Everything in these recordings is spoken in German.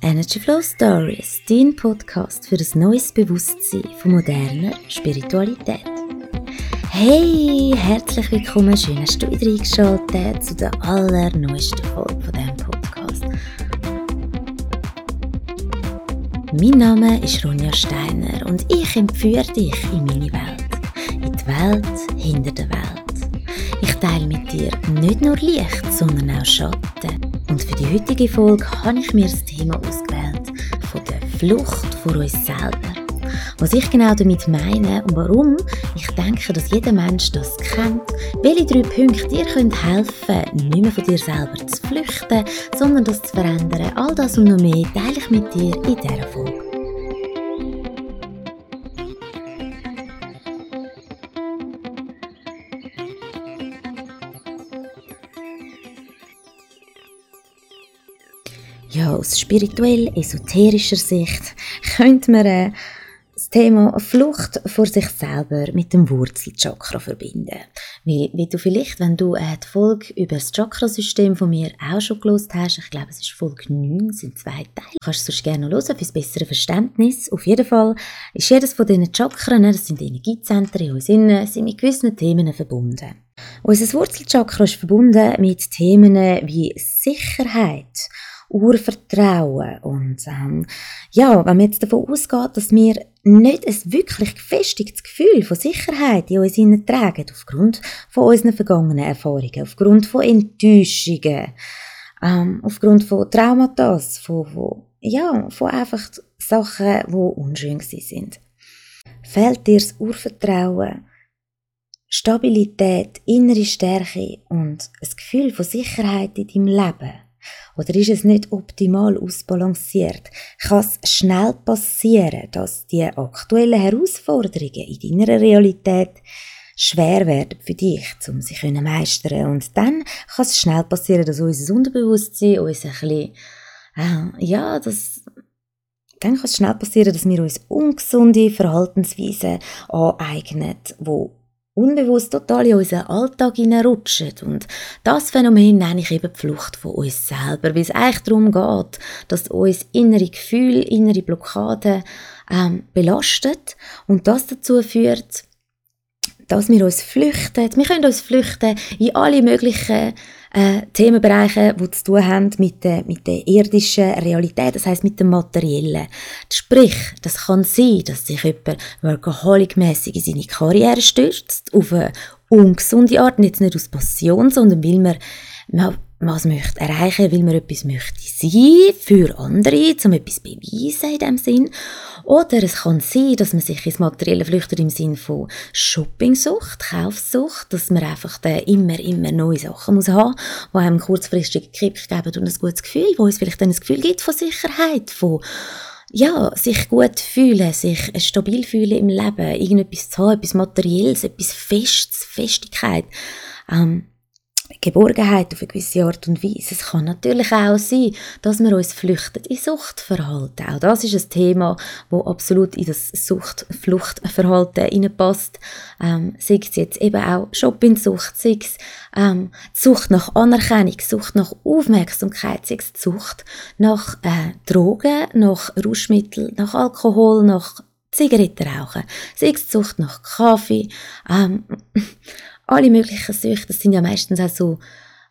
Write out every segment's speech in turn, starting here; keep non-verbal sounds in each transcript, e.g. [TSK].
Energy Flow Stories, dein Podcast für ein neues Bewusstsein von moderner Spiritualität. Hey, herzlich willkommen, schön hast du wieder eingeschaltet zu der allerneuesten Folge von diesem Podcast. Mein Name ist Ronja Steiner und ich entführe dich in meine Welt, in die Welt hinter der Welt. Ich teile mit dir nicht nur Licht, sondern auch Schatten und für die heutige Folge habe ich mir das Thema ausgewählt von der Flucht vor uns selber. Was ich genau damit meine und warum ich denke, dass jeder Mensch das kennt, welche drei Punkte dir helfen können, nicht mehr von dir selber zu flüchten, sondern das zu verändern. All das und noch mehr teile ich mit dir in dieser Folge. Ja, aus spirituell-esoterischer Sicht [LAUGHS] könnte man äh, das Thema Flucht vor sich selber mit dem Wurzelchakra verbinden. Weil, wie du vielleicht, wenn du äh, die Folge über das Chakrasystem von mir auch schon gelost hast, ich glaube, es ist Folge 9, sind zwei Teile, kannst du sonst gerne noch hören, fürs bessere Verständnis. Auf jeden Fall ist jedes von diesen Chakren, das sind Energiezentren in uns innen, sind mit gewissen Themen verbunden. Unser Wurzelchakra ist verbunden mit Themen wie Sicherheit, Urvertrauen. Und ähm, ja, wenn man jetzt davon ausgeht, dass wir nicht ein wirklich gefestigtes Gefühl von Sicherheit in uns tragen, aufgrund von unseren vergangenen Erfahrungen, aufgrund von Enttäuschungen, ähm, aufgrund von Traumata, von, von, ja, von einfach Sachen, die unschön sind. Fehlt dir das Urvertrauen, Stabilität, innere Stärke und ein Gefühl von Sicherheit in deinem Leben, oder ist es nicht optimal ausbalanciert? Kann es schnell passieren, dass die aktuellen Herausforderungen in deiner Realität schwer werden für dich, um sie zu meistern. Und dann kann es schnell passieren, dass unser Unterbewusstsein uns ein bisschen, äh, ja, das, dann kann es schnell passieren, dass wir uns ungesunde Verhaltensweisen aneignen, die unbewusst total in unseren Alltag hineinrutschen. Und das Phänomen nenne ich eben die Flucht von uns selber, weil es eigentlich darum geht, dass uns innere Gefühle, innere Blockaden ähm, belastet und das dazu führt, dass wir uns flüchten. Wir können uns flüchten in alle möglichen äh, Themenbereiche, die zu tun haben mit der, mit der irdischen Realität, das heißt mit dem Materiellen. Sprich, das kann sein, dass sich jemand workaholic-mässig in seine Karriere stürzt, auf eine ungesunde Art, jetzt nicht aus Passion, sondern weil man, man was möchte erreichen, weil man etwas möchte sein für andere, um etwas beweisen in dem Sinn. Oder es kann sein, dass man sich ins Materielle flüchtet im Sinn von Shoppingsucht, Kaufsucht, dass man einfach immer, immer neue Sachen muss haben, die einem kurzfristig Kipp geben und ein gutes Gefühl, wo es vielleicht dann ein Gefühl gibt von Sicherheit, von ja, sich gut fühlen, sich stabil fühlen im Leben, irgendetwas zu haben, etwas Materielles, etwas Festes, Festigkeit. Ähm, Geborgenheit auf eine gewisse Art und Weise. Es kann natürlich auch sein, dass wir uns flüchten in Suchtverhalten. Auch das ist ein Thema, wo absolut in das Sucht-Fluchtverhalten hineinpasst. Ähm, sei es jetzt eben auch Shoppingsucht, sei es ähm, Sucht nach Anerkennung, Sucht nach Aufmerksamkeit, sei es Sucht nach äh, Drogen, nach Rauschmitteln, nach Alkohol, nach Zigaretten rauchen, sei es Sucht nach Kaffee, ähm, alle möglichen Süchte, das sind ja meistens auch so,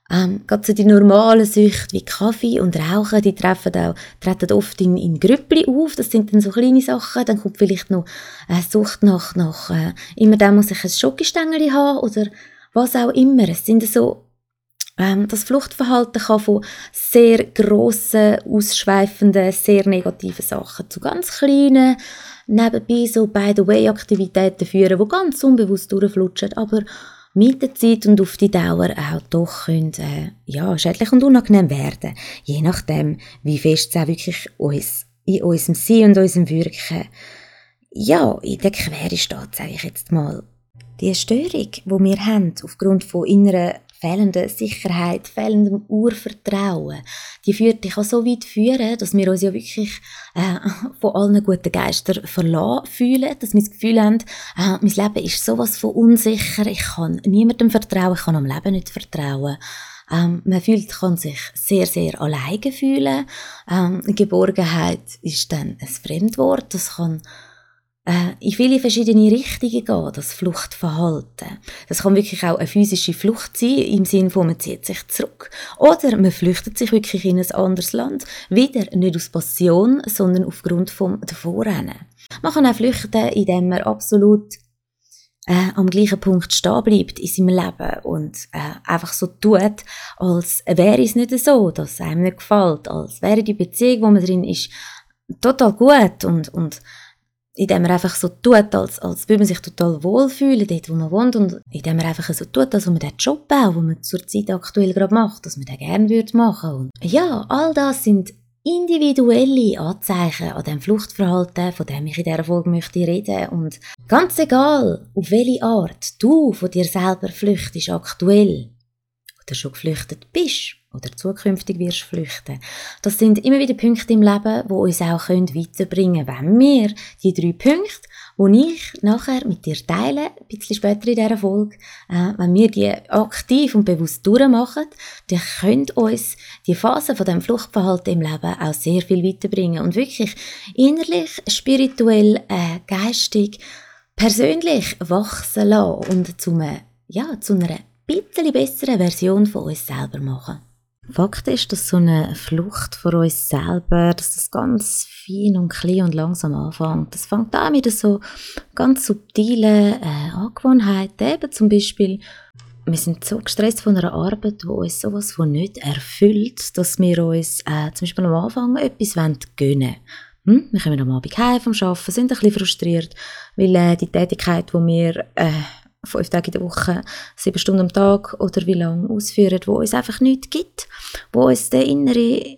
ähm, gerade so die normalen Süchte wie Kaffee und Rauchen, die treffen auch, treten oft in, in Grüppli auf, das sind dann so kleine Sachen, dann kommt vielleicht noch eine Sucht nach, nach äh, immer dann muss ich ein Schokostängel haben oder was auch immer. Es sind so, ähm, das Fluchtverhalten kann von sehr grossen, ausschweifenden, sehr negativen Sachen zu ganz kleinen, nebenbei so by-the-way-Aktivitäten führen, die ganz unbewusst durchflutschen, aber mit der Zeit und auf die Dauer auch doch können, äh, ja, schädlich und unangenehm werden. Je nachdem, wie fest es auch wirklich uns, in unserem Sein und unserem Wirken, ja, in der Quere steht, sage ich jetzt mal. Die Störung, die wir haben, aufgrund von innerer fehlende Sicherheit, fehlendem Urvertrauen, die führt dich auch so weit führen, dass wir uns ja wirklich äh, von allen guten Geistern verlassen fühlen, dass wir das Gefühl haben, äh, mein Leben ist sowas von unsicher, ich kann niemandem vertrauen, ich kann am Leben nicht vertrauen. Ähm, man fühlt, kann sich sehr, sehr alleine fühlen. Ähm, Geborgenheit ist dann ein Fremdwort. Das kann in viele verschiedene Richtungen gehen, das Fluchtverhalten. Das kann wirklich auch eine physische Flucht sein, im Sinne von, man zieht sich zurück. Oder man flüchtet sich wirklich in ein anderes Land. Wieder nicht aus Passion, sondern aufgrund vom Davorrennen. Man kann auch flüchten, indem man absolut äh, am gleichen Punkt stehen bleibt in seinem Leben und äh, einfach so tut, als wäre es nicht so, dass es einem nicht gefällt, als wäre die Beziehung, wo man drin ist, total gut und, und indem man einfach so tut, als, als würde man sich total wohlfühlen, dort wo man wohnt und indem man einfach so tut, als ob man den Job auch, den man zurzeit aktuell gerade macht, dass man den gerne würde machen und ja, all das sind individuelle Anzeichen an dem Fluchtverhalten, von dem ich in dieser Folge möchte reden und ganz egal, auf welche Art du von dir selber flüchtest aktuell oder schon geflüchtet bist, oder zukünftig wirst flüchten. Das sind immer wieder Punkte im Leben, wo uns auch weiterbringen können. Wenn wir die drei Punkte, die ich nachher mit dir teile, ein bisschen später in dieser Folge, äh, wenn wir die aktiv und bewusst durchmachen, dann können uns die Phasen von dem Fluchtverhalten im Leben auch sehr viel weiterbringen und wirklich innerlich, spirituell, äh, geistig, persönlich wachsen lassen und zu einer, ja, zu einer bisschen besseren Version von uns selber machen. Fakt ist, dass so eine Flucht von uns selber, dass das ganz fein und klein und langsam anfängt. Das fängt an mit so ganz subtilen äh, Angewohnheiten. Eben zum Beispiel, wir sind so gestresst von einer Arbeit, die uns sowas von nicht erfüllt, dass wir uns äh, zum Beispiel am Anfang etwas gönnen wollen. Hm? Wir kommen am Abend heim vom Arbeiten, sind ein bisschen frustriert, weil äh, die Tätigkeit, die wir äh, fünf Tage in der Woche, sieben Stunden am Tag oder wie lange ausführen, wo uns einfach nichts gibt, wo uns der innere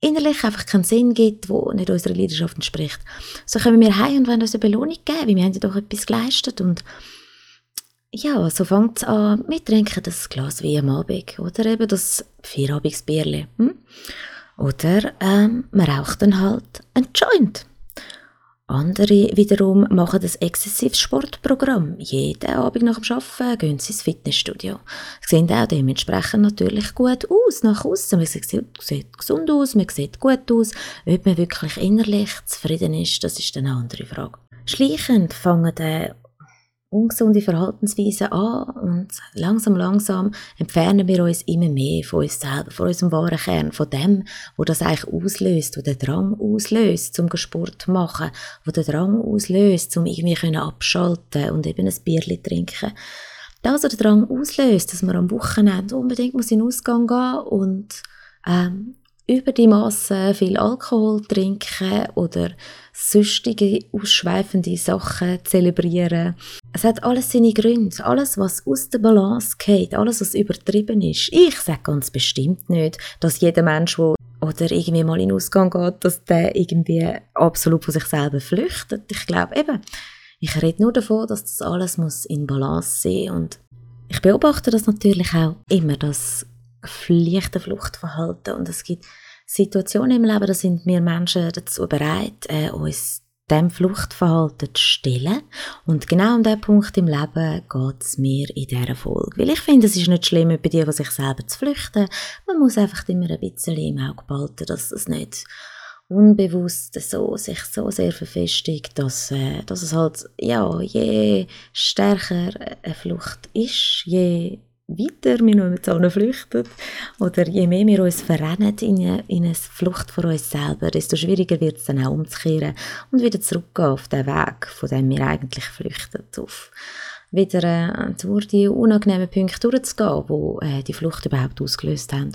innerlich einfach keinen Sinn gibt, wo nicht unserer Leidenschaft entspricht. So kommen wir heim und wollen uns eine Belohnung geben, weil wir haben ja doch etwas geleistet und ja, so fängt es an, wir trinken das Glas wie am Abend oder eben das Vierabigsbierli. Hm? Oder ähm, man raucht dann halt ein Joint. Andere wiederum machen das exzessives Sportprogramm. Jeden Abend nach dem Arbeiten gehen sie ins Fitnessstudio. Sie sehen auch dementsprechend natürlich gut aus nach außen. Man sieht, sieht gesund aus, man sieht gut aus. Ob man wirklich innerlich zufrieden ist, das ist eine andere Frage. Schleichend fangen ungesunde Verhaltensweisen an und langsam, langsam entfernen wir uns immer mehr von uns selber, von unserem wahren Kern, von dem, wo das eigentlich auslöst, wo der Drang auslöst, zum Sport zu machen, wo der Drang auslöst, zum irgendwie können abschalten und eben ein Bierli trinken. Das, was der Drang auslöst, dass man am Wochenende unbedingt muss in den Ausgang gehen und ähm, über die Masse viel Alkohol trinken oder sonstige ausschweifende Sachen zelebrieren. Es hat alles seine Gründe. Alles, was aus der Balance geht, alles, was übertrieben ist. Ich sage ganz bestimmt nicht, dass jeder Mensch, der oder irgendwie mal in den Ausgang geht, dass der irgendwie absolut von sich selber flüchtet. Ich glaube eben, ich rede nur davon, dass das alles muss in Balance sein und ich beobachte das natürlich auch immer, das leichte Fluchtverhalten und es gibt Situationen im Leben, da sind wir Menschen dazu bereit, äh, uns dem Fluchtverhalten zu stellen. Und genau an diesem Punkt im Leben geht es mir in dieser Folge. Weil ich finde, es ist nicht schlimm, bei dir, sich selber zu flüchten. Man muss einfach immer ein bisschen im Auge behalten, dass es nicht unbewusst so, sich so sehr verfestigt, dass, äh, dass es halt, ja, je stärker eine Flucht ist, je weiter wir noch mit flüchten oder je mehr wir uns verrennen in eine Flucht vor uns selber, desto schwieriger wird es dann auch umzukehren und wieder zurückgehen auf den Weg, von dem wir eigentlich flüchten, auf wieder äh, durch die unangenehmen Punkte durchzugehen, die äh, die Flucht überhaupt ausgelöst haben.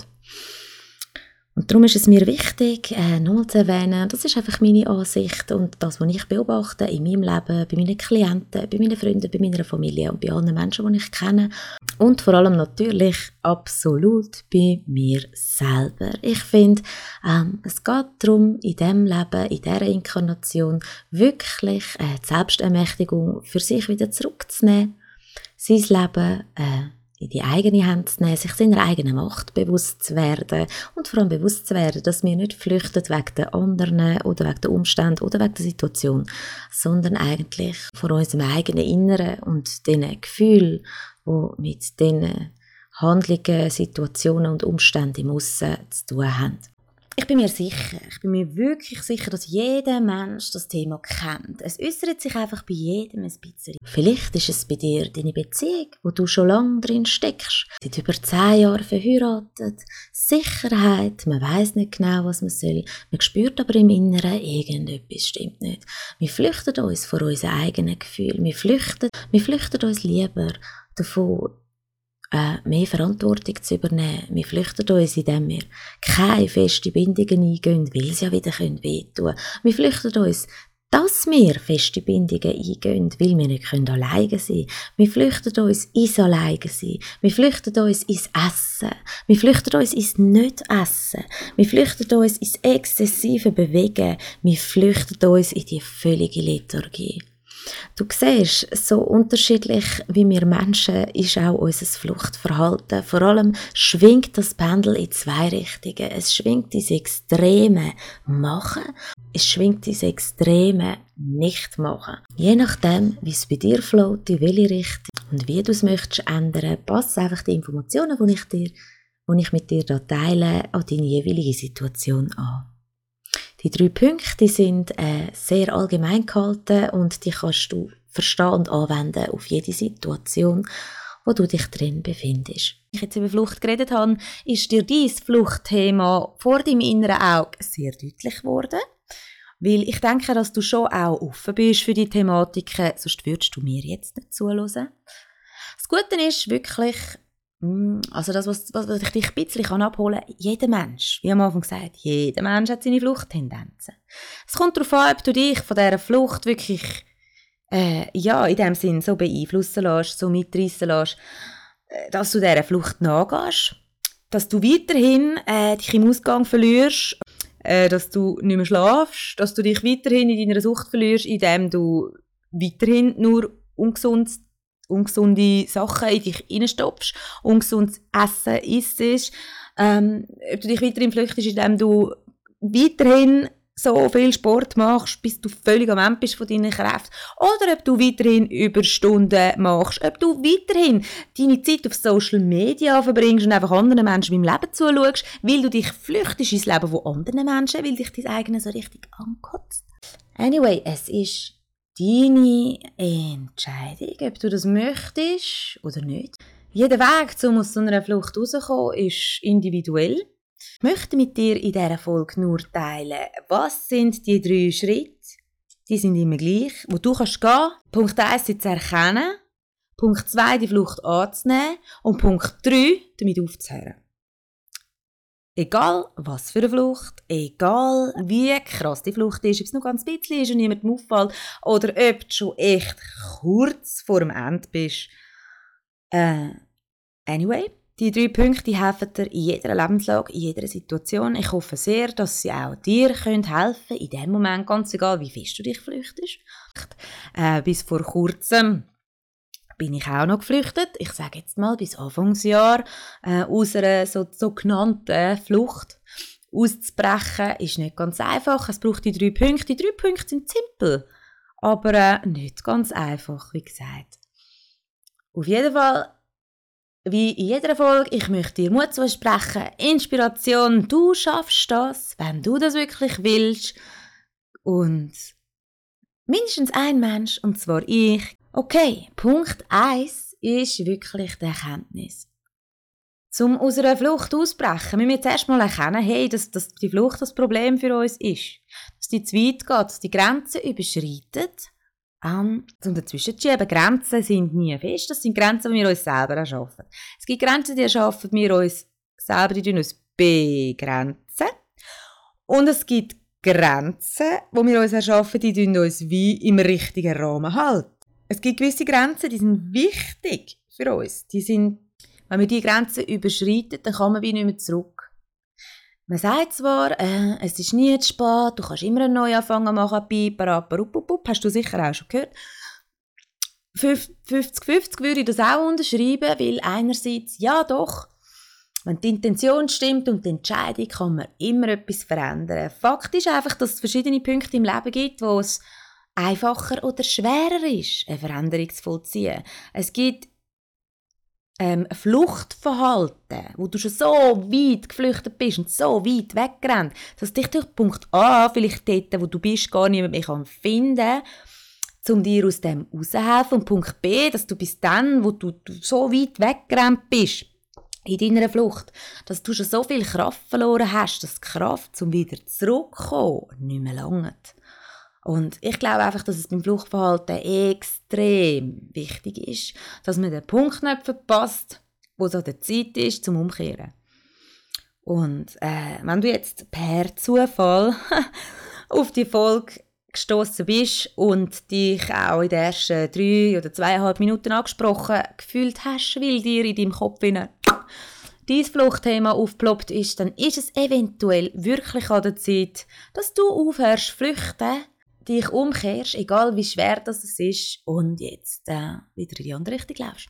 Und darum ist es mir wichtig, äh, nochmal zu erwähnen, das ist einfach meine Ansicht und das, was ich beobachte in meinem Leben, bei meinen Klienten, bei meinen Freunden, bei meiner Familie und bei allen Menschen, die ich kenne. Und vor allem natürlich absolut bei mir selber. Ich finde, ähm, es geht darum, in diesem Leben, in dieser Inkarnation, wirklich äh, die Selbstermächtigung für sich wieder zurückzunehmen, sein Leben äh, in die eigene Hand zu nehmen, sich seiner eigenen Macht bewusst zu werden und vor allem bewusst zu werden, dass wir nicht flüchten wegen den anderen oder wegen der Umstände oder wegen der Situation, sondern eigentlich vor unserem eigenen Inneren und den Gefühlen, die mit diesen Handlungen, Situationen und Umstände im Aussen zu tun haben. Ich bin mir sicher, ich bin mir wirklich sicher, dass jeder Mensch das Thema kennt. Es äußert sich einfach bei jedem ein bisschen. Vielleicht ist es bei dir deine Beziehung, wo du schon lange drin steckst. Seit über zehn Jahren verheiratet. Sicherheit, man weiß nicht genau, was man soll. Man spürt aber im Inneren, irgendetwas stimmt nicht. Wir flüchten uns vor unseren eigenen Gefühlen. Wir flüchten, wir flüchten uns lieber davon, äh, mehr Verantwortung zu übernehmen. Wir flüchten uns, indem wir keine festen Bindungen eingehen, weil sie ja wieder wehtun können. Wir flüchten uns, dass wir feste Bindungen eingehen, weil wir nicht können alleine sein können. Wir flüchten uns ins Alleine sein. Wir flüchten uns ins Essen. Wir flüchten uns ins Nicht-Essen. Wir flüchten uns ins exzessive Bewegen. Wir flüchten uns in die völlige Lethargie. Du siehst, so unterschiedlich wie wir Menschen ist auch unser Fluchtverhalten. Vor allem schwingt das Pendel in zwei Richtungen. Es schwingt ins extreme Machen, es schwingt ins extreme Nicht-Machen. Je nachdem, wie es bei dir float, in welche Richtung und wie du es möchtest ändern, passt einfach die Informationen, die ich dir die ich mit dir teile, an deine jeweilige Situation an. Die drei Punkte sind äh, sehr allgemein gehalten und die kannst du verstehen und anwenden auf jede Situation, wo du dich drin befindest. Ich jetzt über Flucht geredet habe, ist dir dieses Fluchtthema vor deinem inneren Auge sehr deutlich geworden. Weil ich denke, dass du schon auch offen bist für die Thematiken, sonst würdest du mir jetzt nicht zuhören. Das Gute ist wirklich, also das, was, was ich dich ein bisschen abholen kann, jeder Mensch, wie am Anfang gesagt, jeder Mensch hat seine Fluchttendenzen. Es kommt darauf an, ob du dich von dieser Flucht wirklich äh, ja, in dem Sinn so beeinflussen lässt, so mitreißen lässt, äh, dass du dieser Flucht nachgehst, dass du weiterhin äh, dich im Ausgang verlierst, äh, dass du nicht mehr schlafst, dass du dich weiterhin in deiner Sucht verlierst, indem du weiterhin nur ungesund ungesunde Sachen in dich reinstopfst, ungesundes Essen isst, ähm, ob du dich weiterhin flüchtest, indem du weiterhin so viel Sport machst, bis du völlig am Ende bist von deinen Kräften. Oder ob du weiterhin Überstunden machst, ob du weiterhin deine Zeit auf Social Media verbringst und einfach anderen Menschen beim Leben zuschaust, weil du dich flüchtest ins Leben von anderen Menschen, weil dich dein eigenes so richtig ankotzt. Anyway, es ist deine Entscheidung, ob du das möchtest oder nicht. Jeder Weg, um aus so einer Flucht rauszukommen, ist individuell. Ich möchte mit dir in dieser Folge nur teilen, was sind die drei Schritte, die sind immer gleich, wo du kannst gehen. Punkt 1 ist zu erkennen, Punkt 2 die Flucht anzunehmen und Punkt 3 damit aufzuhören. Egal was für eine Flucht, egal wie krass die Flucht ist, ob es nur ganz ein bisschen ist und niemandem auffällt, oder ob du schon echt kurz vor dem Ende bist. Äh, anyway, die drei Punkte helfen dir in jeder Lebenslage, in jeder Situation. Ich hoffe sehr, dass sie auch dir können helfen in dem Moment, ganz egal wie fest du dich flüchtest. Äh, bis vor kurzem bin ich auch noch geflüchtet. Ich sage jetzt mal bis Anfangsjahr äh, aus einer so, sogenannten Flucht auszubrechen, ist nicht ganz einfach. Es braucht die drei Punkte. Die drei Punkte sind simpel, aber äh, nicht ganz einfach, wie gesagt. Auf jeden Fall, wie in jeder Folge, ich möchte dir Mut zusprechen, Inspiration, du schaffst das, wenn du das wirklich willst. Und mindestens ein Mensch, und zwar ich, Okay, Punkt 1 ist wirklich die Erkenntnis. Zum aus einer Flucht auszubrechen, müssen wir jetzt erstmal erkennen, hey, dass, dass die Flucht das Problem für uns ist. Dass die zu weit geht, dass die Grenzen überschreitet. Um, um dazwischen zu schieben. Grenzen sind nie fest, das sind Grenzen, die wir uns selber erschaffen. Es gibt Grenzen, die erschaffen wir uns selber, die uns begrenzen. Und es gibt Grenzen, die wir uns erschaffen, die uns wie im richtigen Rahmen halten. Es gibt gewisse Grenzen, die sind wichtig für uns. Die sind, wenn wir diese Grenzen überschreiten, dann kann man wie nicht mehr zurück. Man sagt zwar, äh, es ist nie zu spät, du kannst immer einen Neuanfang machen, piparupupup, hast du sicher auch schon gehört. 50-50 würde ich das auch unterschreiben, weil einerseits, ja doch, wenn die Intention stimmt und die Entscheidung, kann man immer etwas verändern. Fakt ist einfach, dass es verschiedene Punkte im Leben gibt, wo es einfacher oder schwerer ist, eine Veränderung zu vollziehen. Es gibt ähm, Fluchtverhalten, wo du schon so weit geflüchtet bist und so weit weggerannt, dass dich durch Punkt A, vielleicht dort, wo du bist, gar niemand mehr kann finden um dir aus dem rauszuhelfen. Und Punkt B, dass du bis dann, wo du, du so weit weggerannt bist, in deiner Flucht, dass du schon so viel Kraft verloren hast, dass die Kraft, um wieder zurückzukommen, nicht mehr langt. Und ich glaube einfach, dass es beim Fluchtverhalten extrem wichtig ist, dass man den Punkt nicht verpasst, wo so der Zeit ist zum Umkehren. Und äh, wenn du jetzt per Zufall [LAUGHS] auf die Folge gestoßen bist und dich auch in den ersten drei oder zweieinhalb Minuten angesprochen gefühlt hast, weil dir in deinem Kopf dein [TSK] Fluchtthema aufploppt ist, dann ist es eventuell wirklich an der Zeit, dass du aufhörst flüchten dich umkehrst, egal wie schwer das ist, und jetzt äh, wieder in die andere Richtung läufst.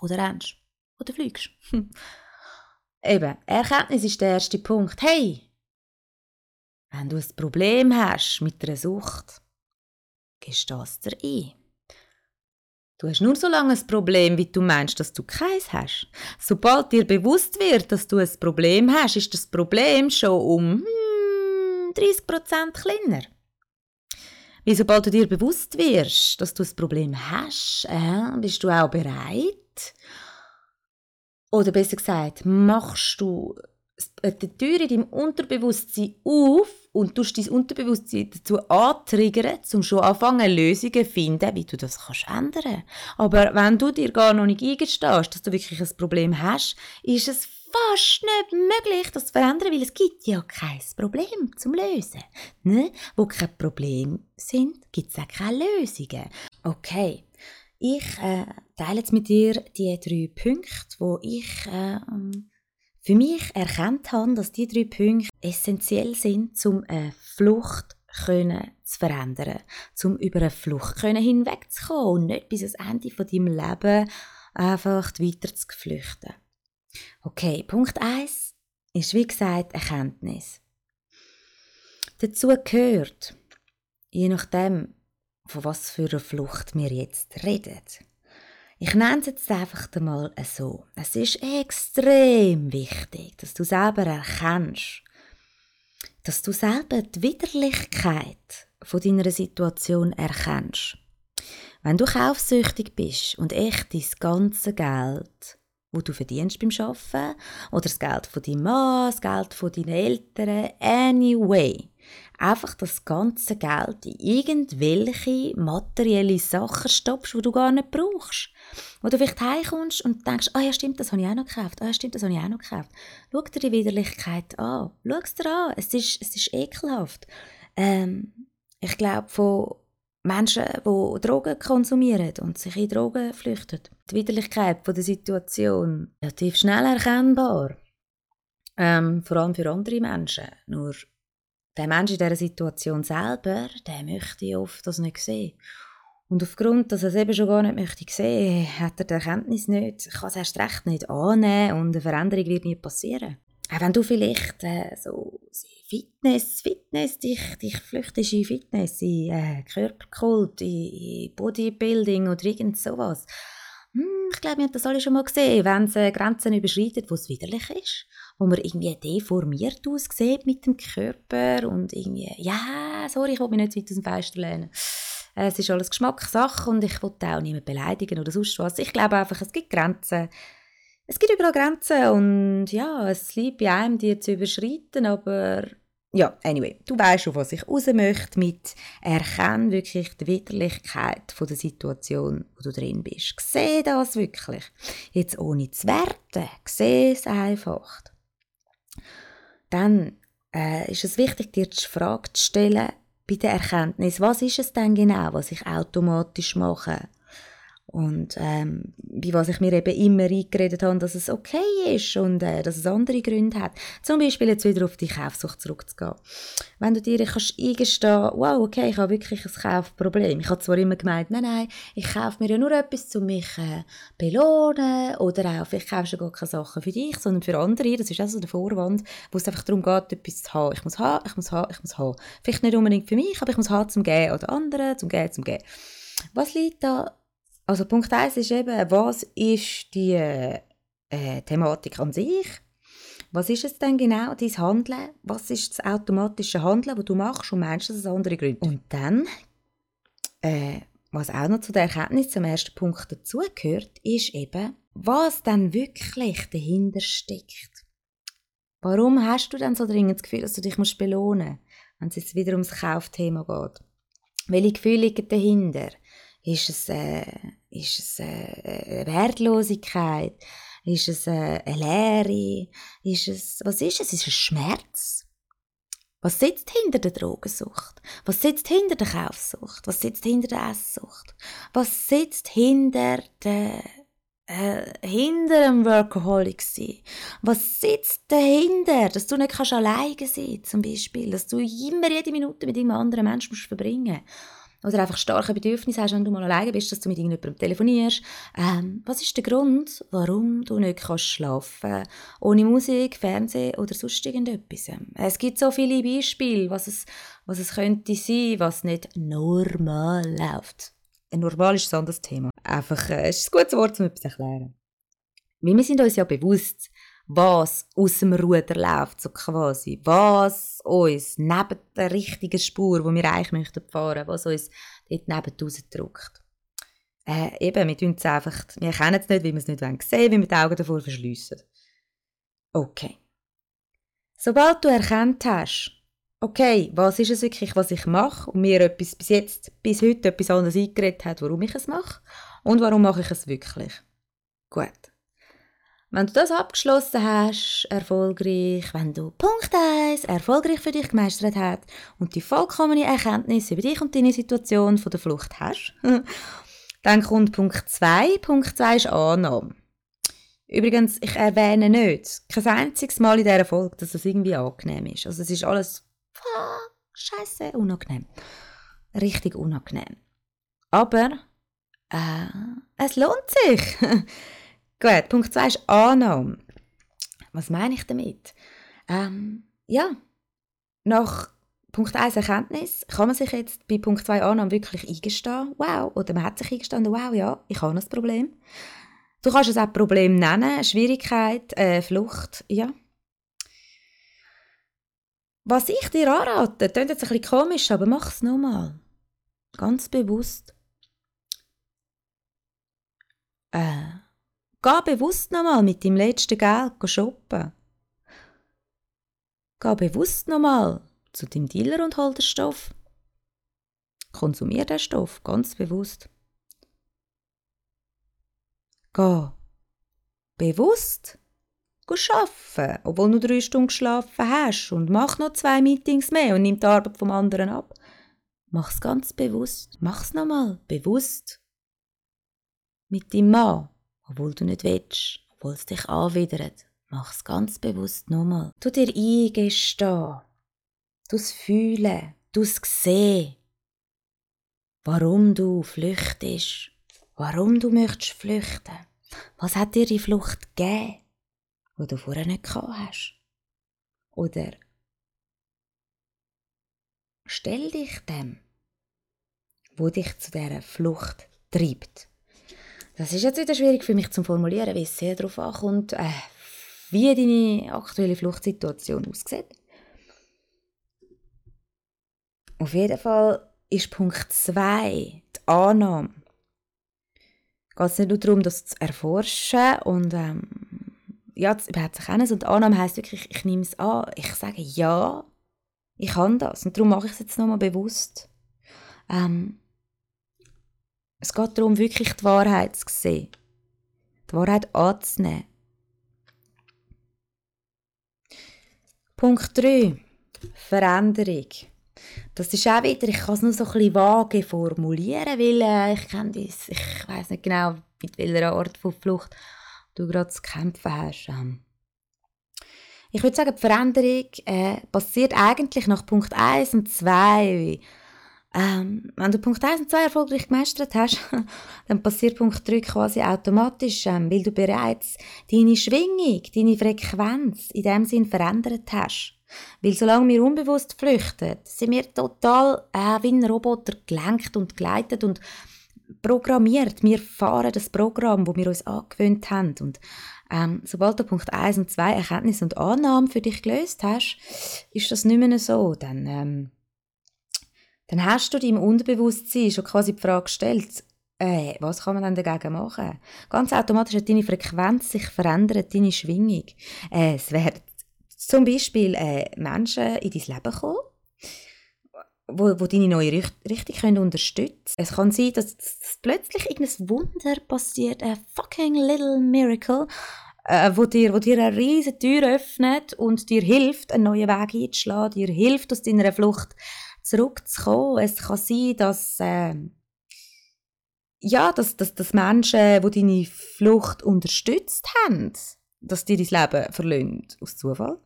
Oder rennst. Oder fliegst. [LAUGHS] Eben, Erkenntnis ist der erste Punkt. Hey, wenn du ein Problem hast mit einer Sucht, gestehst dir ein. Du hast nur so lange ein Problem, wie du meinst, dass du keins hast. Sobald dir bewusst wird, dass du ein Problem hast, ist das Problem schon um hm, 30% kleiner. Weil sobald du dir bewusst wirst, dass du ein Problem hast, äh, bist du auch bereit. Oder besser gesagt, machst du die Tür in deinem Unterbewusstsein auf und tust dein Unterbewusstsein dazu antriggern, um schon anfangen, Lösungen zu finden, wie du das kannst ändern. Aber wenn du dir gar noch nicht eingestehst, dass du wirklich ein Problem hast, ist es fast nicht möglich, das zu verändern, weil es gibt ja kein Problem zum Lösen. Ne? Wo kein Problem sind, gibt es auch keine Lösungen. Okay, ich äh, teile jetzt mit dir die drei Punkte, wo ich äh, für mich erkannt habe, dass die drei Punkte essentiell sind, um eine Flucht können zu verändern, um über eine Flucht können hinwegzukommen und nicht bis ans Ende von deinem Leben einfach weiter zu flüchten. Okay, Punkt 1 ist wie gesagt Erkenntnis. Dazu gehört, je nachdem, von was für einer Flucht wir jetzt reden. Ich nenne es jetzt einfach einmal so. Es ist extrem wichtig, dass du selber erkennst, dass du selber die Widerlichkeit von deiner Situation erkennst. Wenn du kaufsüchtig bist und echt dein ganze Geld wo du verdienst beim Arbeiten oder das Geld von deinem Mann, das Geld von deinen Eltern, anyway. Einfach das ganze Geld in irgendwelche materielle Sachen stoppst, die du gar nicht brauchst. Wo du vielleicht heimkommst und denkst, ah oh ja stimmt, das habe ich auch noch gekauft, ah oh ja stimmt, das habe ich auch noch gekauft. Schau dir die Widerlichkeit an. Schau es dir an. Es ist, es ist ekelhaft. Ähm, ich glaube, von Menschen, die Drogen konsumieren und sich in Drogen flüchten. Die Widerlichkeit der Situation relativ schnell erkennbar. Ähm, vor allem für andere Menschen. Nur der Mensch in dieser Situation selber, der möchte oft das nicht sehen. Und aufgrund, dass er es eben schon gar nicht möchte sehen, hat er die Erkenntnis nicht, kann es erst recht nicht annehmen und eine Veränderung wird nie passieren. Auch wenn du vielleicht äh, so Fitness, Fitness, dich, dich flüchtest in Fitness, in äh, Körperkult, in, in Bodybuilding oder irgend sowas. Hm, ich glaube, wir haben das alle schon mal gesehen, wenn es äh, Grenzen überschreitet, wo es widerlich ist, wo man irgendwie deformiert aussieht mit dem Körper und irgendwie, ja, sorry, ich will mich nicht weit aus dem Fenster lehnen. Äh, es ist alles Geschmackssache und ich will auch niemanden beleidigen oder sonst was. Ich glaube einfach, es gibt Grenzen, es gibt überall Grenzen und ja, es liegt bei einem, die zu überschreiten, aber ja, anyway, du weißt, auf was ich raus möchte mit erkennen wirklich die Widerlichkeit von der Situation, wo du drin bist. Sehe das wirklich. Jetzt ohne zu werten, sehe es einfach. Dann äh, ist es wichtig, dir die Frage zu stellen, bei der Erkenntnis, was ist es denn genau, was ich automatisch mache? Und ähm, bei was ich mir eben immer eingeredet habe, dass es okay ist und äh, dass es andere Gründe hat. Zum Beispiel jetzt wieder auf die Kaufsucht zurückzugehen. Wenn du dir kannst eingestehen, wow, okay, ich habe wirklich ein Kaufproblem. Ich habe zwar immer gemeint, nein, nein, ich kaufe mir ja nur etwas, um mich äh, belohnen oder auch, vielleicht kaufst du gar keine Sachen für dich, sondern für andere. Das ist also der Vorwand, wo es einfach darum geht, etwas zu haben. Ich muss haben, ich muss haben, ich muss haben. Vielleicht nicht unbedingt für mich, aber ich muss haben zum Gehen oder anderen, zum Gehen, zum Gehen. Was liegt da Also Punkt 1 ist eben, was ist die äh, Thematik an sich? Was ist es denn genau, dein Handeln? Was ist das automatische Handeln, das du machst und meinst, dass es andere Gründe? Und dann, äh, was auch noch zu der Erkenntnis zum ersten Punkt dazugehört, ist eben, was dann wirklich dahinter steckt. Warum hast du dann so dringend das Gefühl, dass du dich belohnen musst, wenn es jetzt wieder ums Kaufthema geht? Welche Gefühle liegen dahinter? Ist es, äh, ist es äh, Wertlosigkeit? Ist es äh, eine Leere? Ist es, was ist es? Ist es Schmerz? Was sitzt hinter der Drogensucht? Was sitzt hinter der Kaufsucht? Was sitzt hinter der Esssucht? Was sitzt hinter der äh, hinter dem Workaholic sein? Was sitzt dahinter? Dass du nicht kannst alleine sein zum Beispiel. Dass du immer jede Minute mit einem anderen Menschen musst verbringen oder einfach starke Bedürfnisse hast, wenn du mal alleine bist, dass du mit irgendjemandem telefonierst. Ähm, was ist der Grund, warum du nicht kannst schlafen ohne Musik, Fernsehen oder sonst irgendetwas? Es gibt so viele Beispiele, was es, was es könnte sein, was nicht normal läuft. Normal ist ein anderes Thema. Einfach, äh, es ist ein gutes Wort, um etwas zu erklären. Weil wir sind uns ja bewusst, was aus dem Ruder läuft, so quasi. Was uns neben der richtigen Spur, wo wir eigentlich möchten fahren, was uns dort neben rausdrückt. Äh, eben, wir tun es einfach, wir erkennen es nicht, weil wir es nicht sehen wollen, weil wir die Augen davor verschliessen. Okay. Sobald du erkannt hast, okay, was ist es wirklich, was ich mache und mir etwas bis jetzt, bis heute etwas anderes eingeredet hat, warum ich es mache und warum mache ich es wirklich. Gut. Wenn du das abgeschlossen hast, erfolgreich, wenn du Punkt 1 erfolgreich für dich gemeistert hast und die vollkommene Erkenntnis über dich und deine Situation von der Flucht hast, [LAUGHS] dann kommt Punkt 2. Punkt 2 ist Annahme. Übrigens, ich erwähne nicht, kein einziges Mal in dieser Folge, dass das irgendwie angenehm ist. Also es ist alles scheiße unangenehm. Richtig unangenehm. Aber äh, es lohnt sich. [LAUGHS] Gut, Punkt 2 ist Annahme. Was meine ich damit? Ähm, ja, nach Punkt 1 Erkenntnis kann man sich jetzt bei Punkt 2 Annahme wirklich eingestehen. Wow. Oder man hat sich eingestanden, wow, ja, ich habe das Problem. Du kannst es auch Problem nennen, Schwierigkeit, äh, Flucht, ja. Was ich dir anrate, klingt jetzt ein bisschen komisch, aber mach es nochmal. Ganz bewusst. Geh bewusst nochmal mit deinem letzten Geld shoppen. Geh bewusst nochmal zu deinem Dealer und hol den Stoff. Konsumier den Stoff, ganz bewusst. Geh bewusst arbeiten, obwohl du drei Stunden geschlafen hast und mach noch zwei Meetings mehr und nimm die Arbeit vom anderen ab. Mach's ganz bewusst. Mach's nochmal bewusst. Mit deinem Mann obwohl du nicht willst, obwohl es dich anwidert. Mach's ganz bewusst nochmal. Tu dir eingestehen. Du's fühlen. Du's sehen. Warum du flüchtest. Warum du möchtest flüchten. Was hat dir die Flucht gegeben, wo du vorher nicht gehabt hast? Oder stell dich dem, wo dich zu dieser Flucht treibt. Das ist jetzt wieder schwierig für mich zu formulieren, weil es sehr darauf ankommt, äh, wie deine aktuelle Fluchtsituation aussieht. Auf jeden Fall ist Punkt 2 die Annahme. Geht es nicht nur darum, das zu erforschen und ähm, ja, das überhaupt zu kennen, sondern Annahme heisst wirklich, ich nehme es an, ich sage ja, ich kann das und darum mache ich es jetzt nochmal bewusst. Ähm, es geht darum, wirklich die Wahrheit zu sehen. Die Wahrheit anzunehmen. Punkt 3. Veränderung. Das ist auch wieder, ich kann es nur so ein bisschen vage formulieren, weil äh, ich kenne das, ich weiß nicht genau, mit welcher Art von Flucht du gerade zu kämpfen hast. Ähm. Ich würde sagen, die Veränderung äh, passiert eigentlich nach Punkt 1 und 2 ähm, wenn du Punkt 1 und 2 erfolgreich gemeistert hast, [LAUGHS] dann passiert Punkt 3 quasi automatisch, ähm, weil du bereits deine Schwingung, deine Frequenz in dem Sinn verändert hast. Weil solange wir unbewusst flüchten, sind wir total äh, wie ein Roboter gelenkt und geleitet und programmiert. Wir fahren das Programm, wo wir uns angewöhnt haben. Und ähm, sobald du Punkt 1 und 2 Erkenntnis und Annahmen für dich gelöst hast, ist das nicht mehr so. Dann, ähm, dann hast du deinem Unterbewusstsein schon quasi die Frage gestellt, äh, was kann man dann dagegen machen? Ganz automatisch hat deine Frequenz sich verändert, deine Schwingung. Äh, es werden zum Beispiel äh, Menschen in dein Leben kommen, wo, wo deine neue Richtung können unterstützen Es kann sein, dass, dass plötzlich irgendein Wunder passiert, ein fucking little miracle, äh, wo, dir, wo dir eine riesige Tür öffnet und dir hilft, einen neuen Weg einzuschlagen, dir hilft, aus deiner Flucht zurückzukommen. Es kann sein, dass... Äh, ja, dass, dass, dass Menschen, die deine Flucht unterstützt haben, dass die dein Leben verlassen, aus Zufall.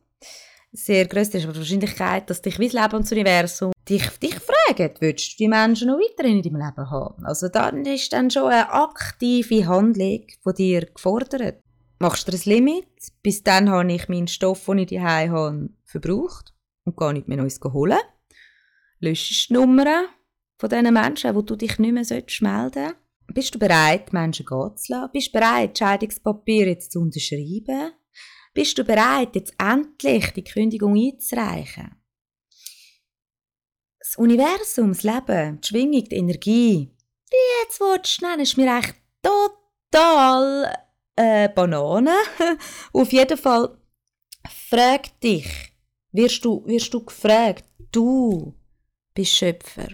Sehr gross ist aber die Wahrscheinlichkeit, dass dich wie das Leben und das Universum dich, dich fragen, willst du die Menschen noch weiterhin in deinem Leben haben? Also dann ist dann schon eine aktive Handlung von dir gefordert. Machst du ein Limit? Bis dann habe ich meinen Stoff, den ich daheim habe, verbraucht und gar nicht mehr Neues holen. Löschst die Nummern von diesen Menschen, wo du dich nicht mehr melden solltest. Bist du bereit, Menschen gehen zu lassen? Bist du bereit, Scheidungspapier jetzt zu unterschreiben? Bist du bereit, jetzt endlich die Kündigung einzureichen? Das Universum, das Leben, die Schwingung, die Energie, die jetzt willst du nennen, ist mir echt total äh, Banane. [LAUGHS] Auf jeden Fall, frag dich, wirst du, wirst du gefragt, du bist Schöpfer.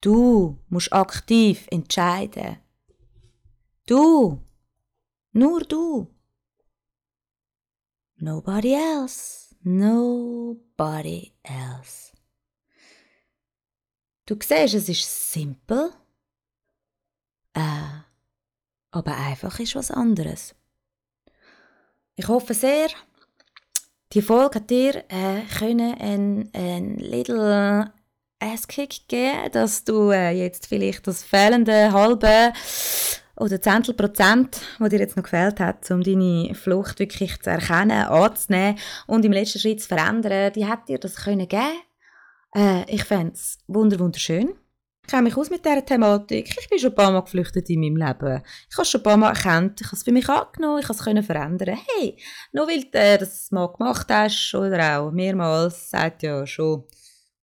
Du musst aktiv entscheiden. Du. Nur du. Nobody else. Nobody else. Du siehst, es ist simpel. Äh, aber einfach ist was anderes. Ich hoffe sehr, die Folge hat dir äh, können ein, ein little Ass-Kick geben, dass du äh, jetzt vielleicht das fehlende halbe oder Zehntel Prozent, was dir jetzt noch gefehlt hat, um deine Flucht wirklich zu erkennen, anzunehmen und im letzten Schritt zu verändern, die hat dir das können geben. Äh, ich fände es wunderschön. Ich kenne mich aus mit dieser Thematik. Ich bin schon ein paar Mal geflüchtet in meinem Leben. Ich habe es schon ein paar Mal erkannt. Ich habe es für mich angenommen. Ich habe es verändern. Hey, nur weil du äh, das mal gemacht hast oder auch mehrmals, sagt ja schon,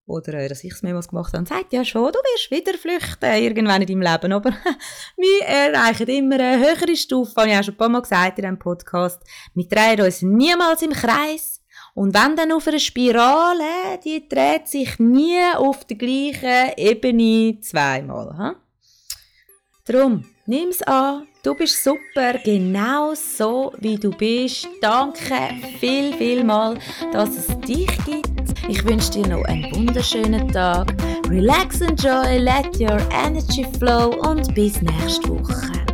oder äh, dass ich es mehrmals gemacht habe, sagt ja schon, du wirst wieder flüchten irgendwann in deinem Leben. Aber [LAUGHS] wir erreichen immer eine höhere Stufe, habe ich auch schon ein paar Mal gesagt in diesem Podcast. Wir drehen uns niemals im Kreis. Und wenn dann auf einer Spirale, die dreht sich nie auf der gleichen Ebene zweimal. Hm? Drum, nimm's an, du bist super, genau so wie du bist. Danke viel, viel mal, dass es dich gibt ich wünsche dir noch einen wunderschönen Tag. Relax, enjoy, let your energy flow und bis nächste Woche.